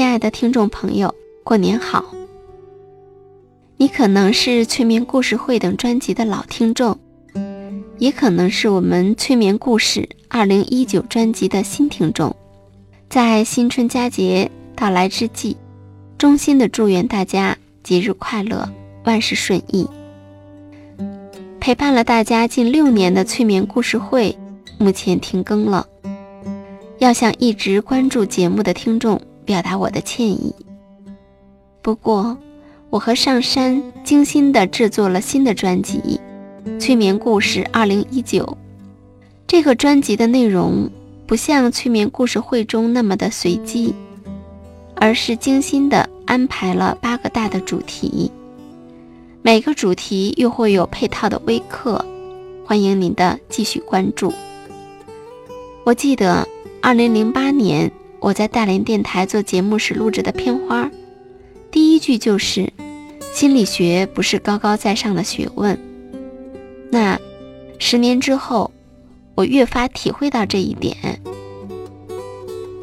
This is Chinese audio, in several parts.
亲爱的听众朋友，过年好！你可能是催眠故事会等专辑的老听众，也可能是我们催眠故事二零一九专辑的新听众。在新春佳节到来之际，衷心的祝愿大家节日快乐，万事顺意。陪伴了大家近六年的催眠故事会，目前停更了。要向一直关注节目的听众表达我的歉意。不过，我和上山精心地制作了新的专辑《催眠故事2019》。这个专辑的内容不像催眠故事会中那么的随机，而是精心地安排了八个大的主题。每个主题又会有配套的微课，欢迎您的继续关注。我记得，二零零八年我在大连电台做节目时录制的片花，第一句就是“心理学不是高高在上的学问”。那十年之后，我越发体会到这一点。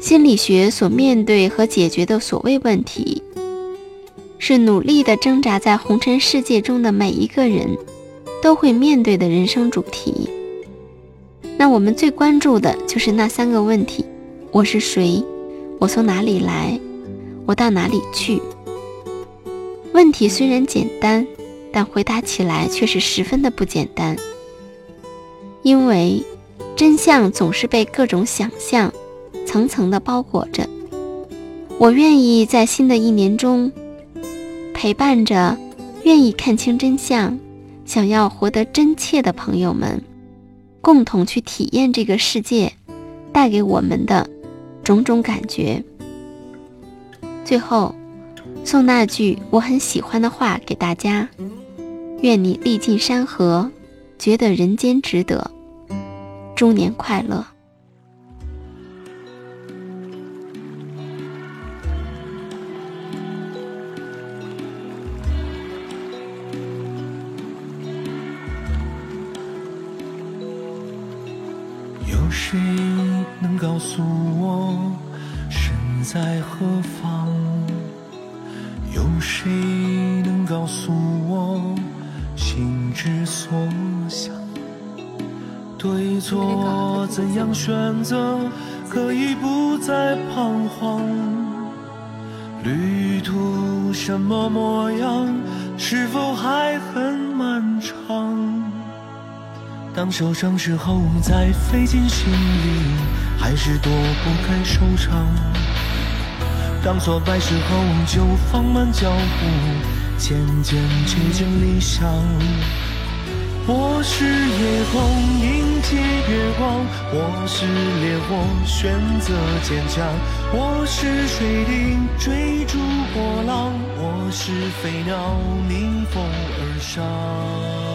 心理学所面对和解决的所谓问题。是努力的挣扎在红尘世界中的每一个人都会面对的人生主题。那我们最关注的就是那三个问题：我是谁？我从哪里来？我到哪里去？问题虽然简单，但回答起来却是十分的不简单。因为真相总是被各种想象层层的包裹着。我愿意在新的一年中。陪伴着愿意看清真相、想要活得真切的朋友们，共同去体验这个世界带给我们的种种感觉。最后，送那句我很喜欢的话给大家：愿你历尽山河，觉得人间值得。中年快乐！有谁能告诉我身在何方？有谁能告诉我心之所向？对错怎样选择，可以不再彷徨？旅途什么模样，是否还当受伤时候，再费尽心力，还是躲不开收场；当挫败时候，就放慢脚步，渐渐接近理想。我是夜空，迎接月光；我是烈火，选择坚强；我是水滴，追逐波浪；我是飞鸟，逆风而上。